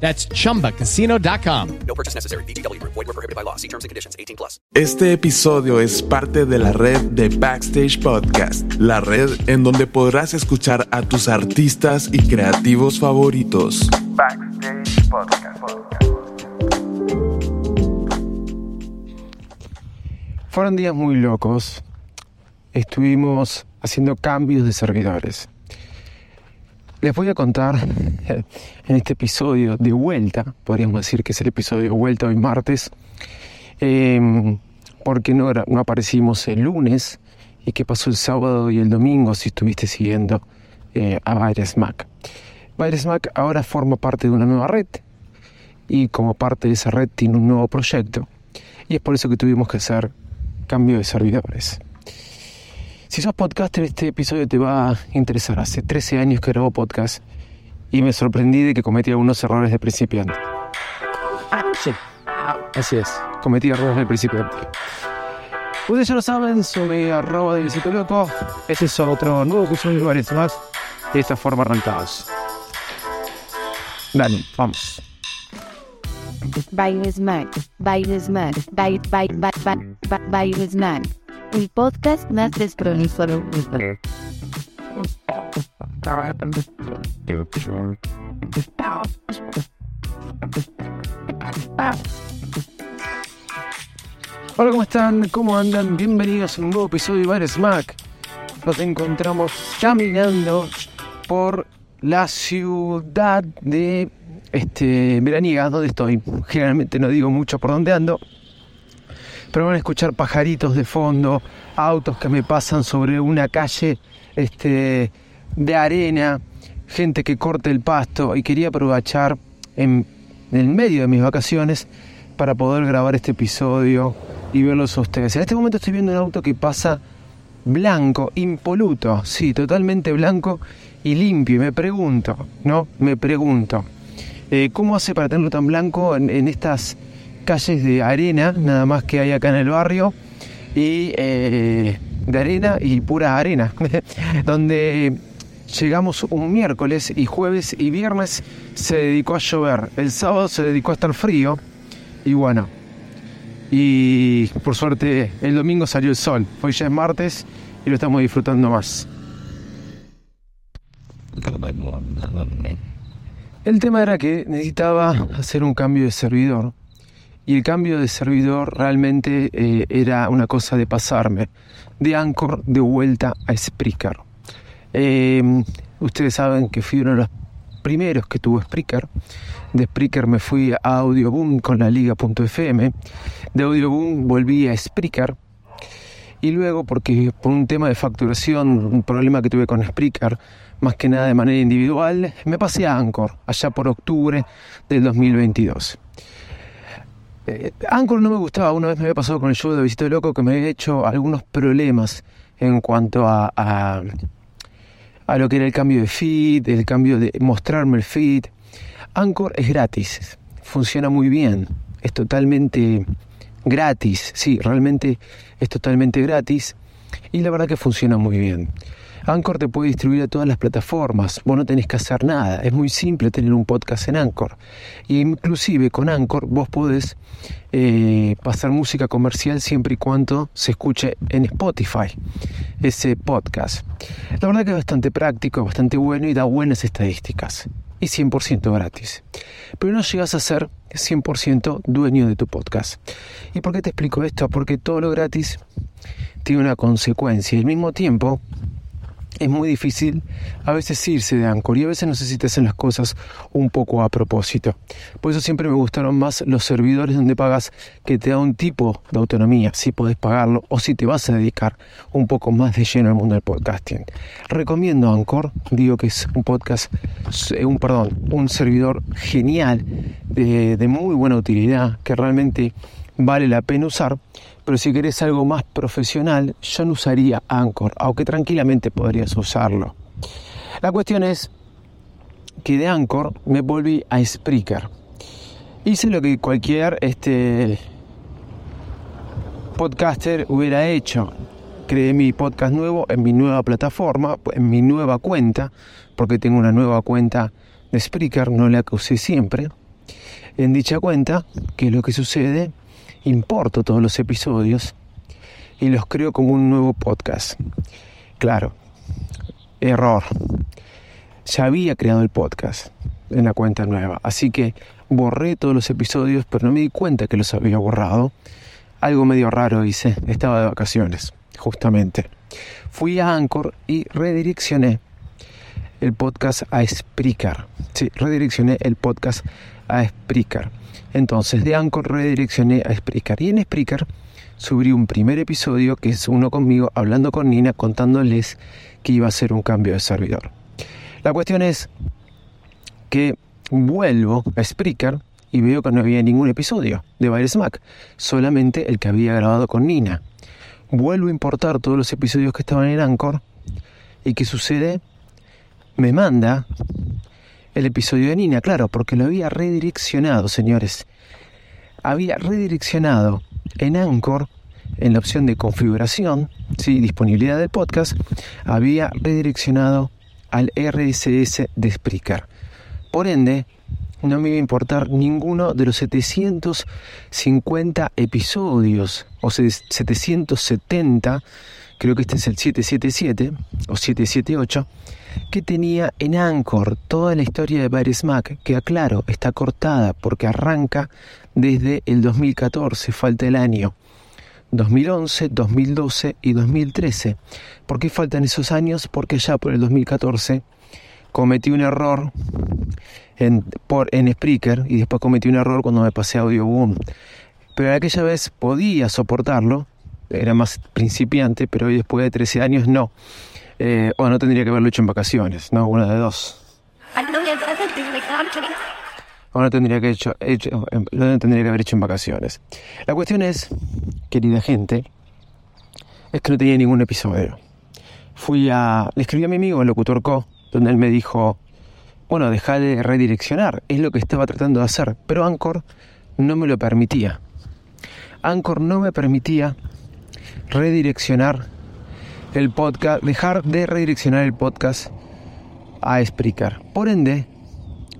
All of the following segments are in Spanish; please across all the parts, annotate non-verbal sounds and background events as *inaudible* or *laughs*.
That's chumbacasino.com. No purchase necessary. VGW Group. Void were prohibited by law. See terms and conditions. 18 plus. Este episodio es parte de la red de Backstage Podcast, la red en donde podrás escuchar a tus artistas y creativos favoritos. Backstage Podcast. Fueron días muy locos. Estuvimos haciendo cambios de servidores. Les voy a contar en este episodio de vuelta, podríamos decir que es el episodio de vuelta hoy martes, eh, porque no, era, no aparecimos el lunes y qué pasó el sábado y el domingo si estuviste siguiendo eh, a Virus Mac. Virus Mac ahora forma parte de una nueva red y como parte de esa red tiene un nuevo proyecto y es por eso que tuvimos que hacer cambio de servidores. Si sos podcaster, este episodio te va a interesar. Hace 13 años que grabo podcast y me sorprendí de que cometí algunos errores de principiante. Ah, sí, así es, cometí errores de principiante. Ustedes ya lo saben, soy arroba de Visito Loco. Este es otro nuevo episodio de varios más. De esta forma arrancados. Dale, vamos. El podcast más desprolífero. Hola, ¿cómo están? ¿Cómo andan? Bienvenidos a un nuevo episodio de Bar Smack. Nos encontramos caminando por la ciudad de este, Veraniega, donde estoy. Generalmente no digo mucho por dónde ando, pero van a escuchar pajaritos de fondo, autos que me pasan sobre una calle este, de arena, gente que corta el pasto y quería aprovechar en, el medio de mis vacaciones para poder grabar este episodio y verlos a ustedes. En este momento estoy viendo un auto que pasa blanco, impoluto, sí, totalmente blanco y limpio. Y me pregunto, ¿no? Me pregunto, eh, ¿cómo hace para tenerlo tan blanco en, estas calles de arena, nada más que hay acá en el barrio? Y eh, de arena y pura arena, *laughs* donde llegamos un miércoles y jueves y viernes se dedicó a llover, el sábado se dedicó a estar frío y bueno, y por suerte el domingo salió el sol. Hoy ya es martes y lo estamos disfrutando más. El tema era que necesitaba hacer un cambio de servidor. Y el cambio de servidor realmente eh, era una cosa de pasarme de Anchor de vuelta a Spreaker. Eh, ustedes saben que fui uno de los primeros que tuvo Spreaker. De Spreaker me fui a Audioboom con la liga.fm. De Audioboom volví a Spreaker. Y luego, porque por un tema de facturación, un problema que tuve con Spreaker, más que nada de manera individual, me pasé a Anchor, allá por octubre del 2022. Eh, Anchor no me gustaba, una vez me había pasado con el show de Visito Loco que me había hecho algunos problemas en cuanto a, a, lo que era el cambio de feed, el cambio de mostrarme el feed. Anchor es gratis, funciona muy bien, es totalmente gratis. Sí, realmente es totalmente gratis y la verdad que funciona muy bien. Anchor te puede distribuir a todas las plataformas, vos no tenés que hacer nada, es muy simple tener un podcast en Anchor. Y inclusive con Anchor vos podés eh, pasar música comercial siempre y cuando se escuche en Spotify ese podcast. La verdad que es bastante práctico, bastante bueno y da buenas estadísticas. Y 100% gratis. Pero no llegas a ser 100% dueño de tu podcast. ¿Y por qué te explico esto? Porque todo lo gratis tiene una consecuencia y al mismo tiempo es muy difícil a veces irse de Anchor y a veces no sé si te hacen las cosas un poco a propósito. Por eso siempre me gustaron más los servidores donde pagas que te da un tipo de autonomía, si podés pagarlo o si te vas a dedicar un poco más de lleno al mundo del podcasting. Recomiendo Anchor, digo que es un podcast, eh, un perdón, un servidor genial, de, de muy buena utilidad, que realmente vale la pena usar, pero si querés algo más profesional, yo no usaría Anchor, aunque tranquilamente podrías usarlo. La cuestión es que de Anchor me volví a Spreaker. Hice lo que cualquier este, podcaster hubiera hecho. Creé mi podcast nuevo en mi nueva plataforma, en mi nueva cuenta, porque tengo una nueva cuenta de Spreaker, no la que usé siempre. En dicha cuenta, ¿qué es lo que sucede? Importo todos los episodios y los creo como un nuevo podcast. Claro, error. Ya había creado el podcast en la cuenta nueva, así que borré todos los episodios, pero no me di cuenta que los había borrado. Algo medio raro hice, estaba de vacaciones, justamente. Fui a Anchor y redireccioné el podcast a Spreaker. Sí, redireccioné el podcast a Spreaker. Entonces de Anchor redireccioné a Spreaker y en Spreaker subí un primer episodio que es uno conmigo hablando con Nina contándoles que iba a ser un cambio de servidor. La cuestión es que vuelvo a Spreaker y veo que no había ningún episodio de Virus Mac, solamente el que había grabado con Nina. Vuelvo a importar todos los episodios que estaban en Anchor y ¿qué sucede? Me manda el episodio de Nina, claro, porque lo había redireccionado, señores. Había redireccionado en Anchor, en la opción de configuración, ¿sí? disponibilidad del podcast, había redireccionado al RSS de Spreaker. Por ende, no me iba a importar ninguno de los 750 episodios, o 770, creo que este es el 777 o 778, que tenía en Anchor toda la historia de Bares Mac, que aclaro, está cortada porque arranca desde el 2014, falta el año. 2011, 2012 y 2013. ¿Por qué faltan esos años? Porque ya por el 2014 cometí un error en, por, en Spreaker y después cometí un error cuando me pasé a Audioboom. Pero aquella vez podía soportarlo, era más principiante, pero hoy después de 13 años no. Eh, o no tendría que haberlo hecho en vacaciones, ¿no? Una de dos. O no tendría que, hecho, hecho, lo tendría que haber hecho en vacaciones. La cuestión es, querida gente, es que no tenía ningún episodio. Fui a. Le escribí a mi amigo, el locutor Co, donde él me dijo: Bueno, deja de redireccionar, es lo que estaba tratando de hacer. Pero Anchor no me lo permitía. Anchor no me permitía redireccionar el podcast, dejar de redireccionar el podcast a Spreaker. Por ende,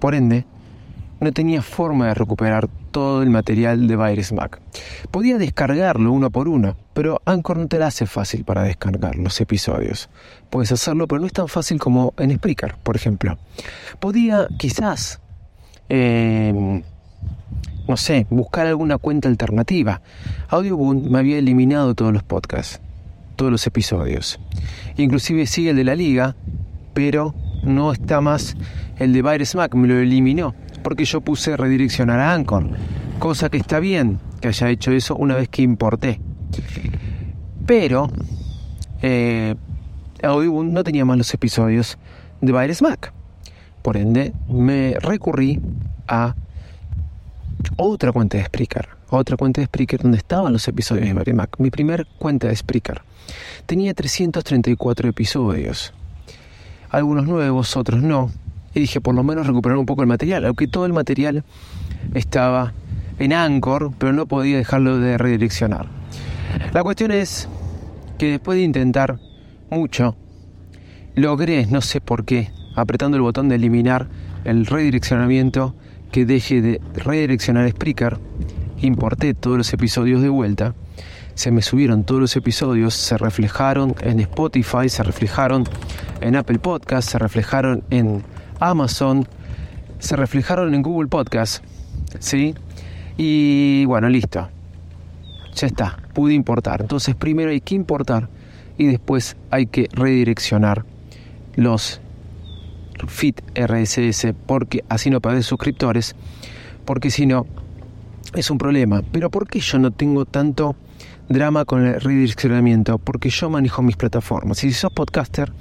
por ende, no tenía forma de recuperar todo el material de Virus Mac. Podía descargarlo uno por uno, pero Anchor no te la hace fácil para descargar los episodios. Puedes hacerlo, pero no es tan fácil como en Spreaker, por ejemplo. Podía quizás, em, no sé, buscar alguna cuenta alternativa. Audioboom me había eliminado todos los podcasts todos los episodios. Inclusive sigue el de la liga, pero no está más el de Virus Mac, me lo eliminó, porque yo puse redireccionar a Anchor, cosa que está bien que haya hecho eso una vez que importé. Pero eh, no tenía más los episodios de Virus Mac. Por ende, me recurrí a otra cuenta de Spreaker, otra cuenta de Spreaker donde estaban los episodios de Virus Mac, mi primer cuenta de Spreaker. Tenía 334 episodios. Algunos nuevos, otros no. Y dije, por lo menos recuperar un poco el material, aunque todo el material estaba en Anchor, pero no podía dejarlo de redireccionar. La cuestión es que después de intentar mucho, logré, no sé por qué, apretando el botón de eliminar el redireccionamiento que deje de redireccionar Spreaker, importé todos los episodios de vuelta, se me subieron todos los episodios, se reflejaron en Spotify, se reflejaron en Apple Podcast, se reflejaron en Amazon, se reflejaron en Google Podcast, ¿sí? Y bueno, listo. Ya está, pude importar. Entonces primero hay que importar y después hay que redireccionar los feed RSS porque así no perdés suscriptores, porque si no es un problema. Pero ¿por qué yo no tengo tanto drama con el redireccionamiento? Porque yo manejo mis plataformas. Y si sos podcaster,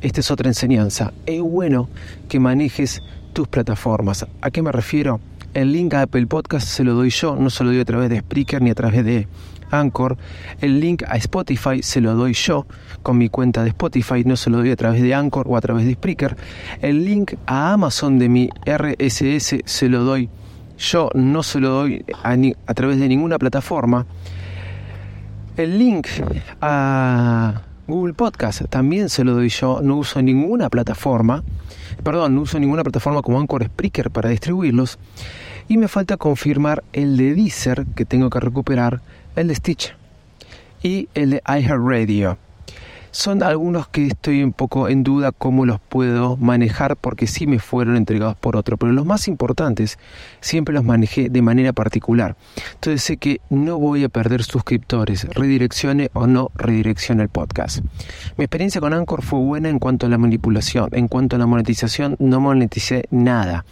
esta es otra enseñanza. Es bueno que manejes tus plataformas. ¿A qué me refiero? El link a Apple Podcast se lo doy yo, no se lo doy a través de Spreaker ni a través de Anchor. El link a Spotify se lo doy yo con mi cuenta de Spotify, no se lo doy a través de Anchor o a través de Spreaker. El link a Amazon de mi RSS se lo doy yo, no se lo doy a, través de ninguna plataforma. El link a Google Podcast también se lo doy yo, no uso ninguna plataforma, perdón, no uso ninguna plataforma como Anchor Spreaker para distribuirlos. Y me falta confirmar el de Deezer que tengo que recuperar, el de Stitch y el de iHeartRadio. Son algunos que estoy un poco en duda cómo los puedo manejar porque sí me fueron entregados por otro, pero los más importantes siempre los manejé de manera particular. Entonces sé que no voy a perder suscriptores, redireccione o no redireccione el podcast. Mi experiencia con Anchor fue buena en cuanto a la manipulación, en cuanto a la monetización no moneticé nada.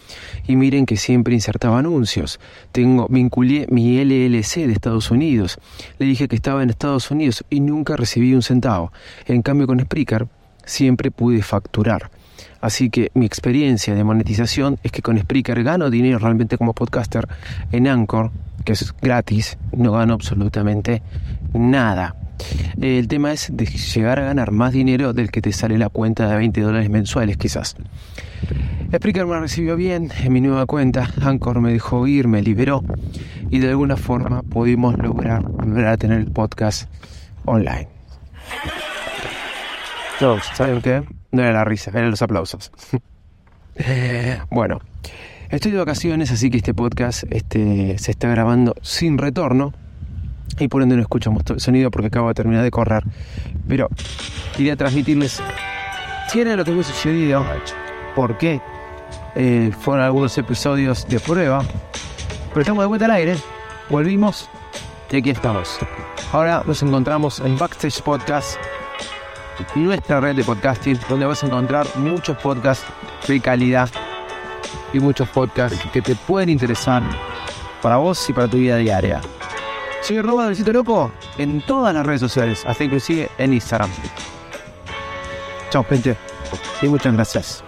Y miren que siempre insertaba anuncios. Tengo, vinculé mi LLC de Estados Unidos. Le dije que estaba en Estados Unidos y nunca recibí un centavo. En cambio con Spreaker siempre pude facturar. Así que mi experiencia de monetización es que con Spreaker gano dinero realmente como podcaster. En Anchor, que es gratis, no gano absolutamente nada. El tema es de llegar a ganar más dinero del que te sale la cuenta de 20 dólares mensuales quizás. Spreaker me recibió bien en mi nueva cuenta, Anchor me dejó ir, me liberó y de alguna forma pudimos lograr tener el podcast online. No, ¿saben qué? No era la risa, eran los aplausos. *laughs* bueno, estoy de vacaciones, así que este podcast este, se está grabando sin retorno y por ende no escuchamos todo el sonido porque acabo de terminar de correr. Pero quería transmitirles qué era lo que había sucedido, por qué eh, fueron algunos episodios de prueba, pero estamos de vuelta al aire, volvimos y aquí estamos. Ahora nos encontramos en Backstage Podcast, nuestra red de podcasting, donde vas a encontrar muchos podcasts de calidad y muchos podcasts que te pueden interesar para vos y para tu vida diaria. Soy arroba del sitio loco en todas las redes sociales, hasta inclusive en Instagram. Chao, gente. Y muchas gracias.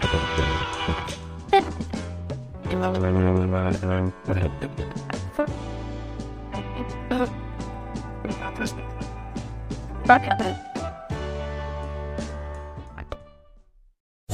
*laughs*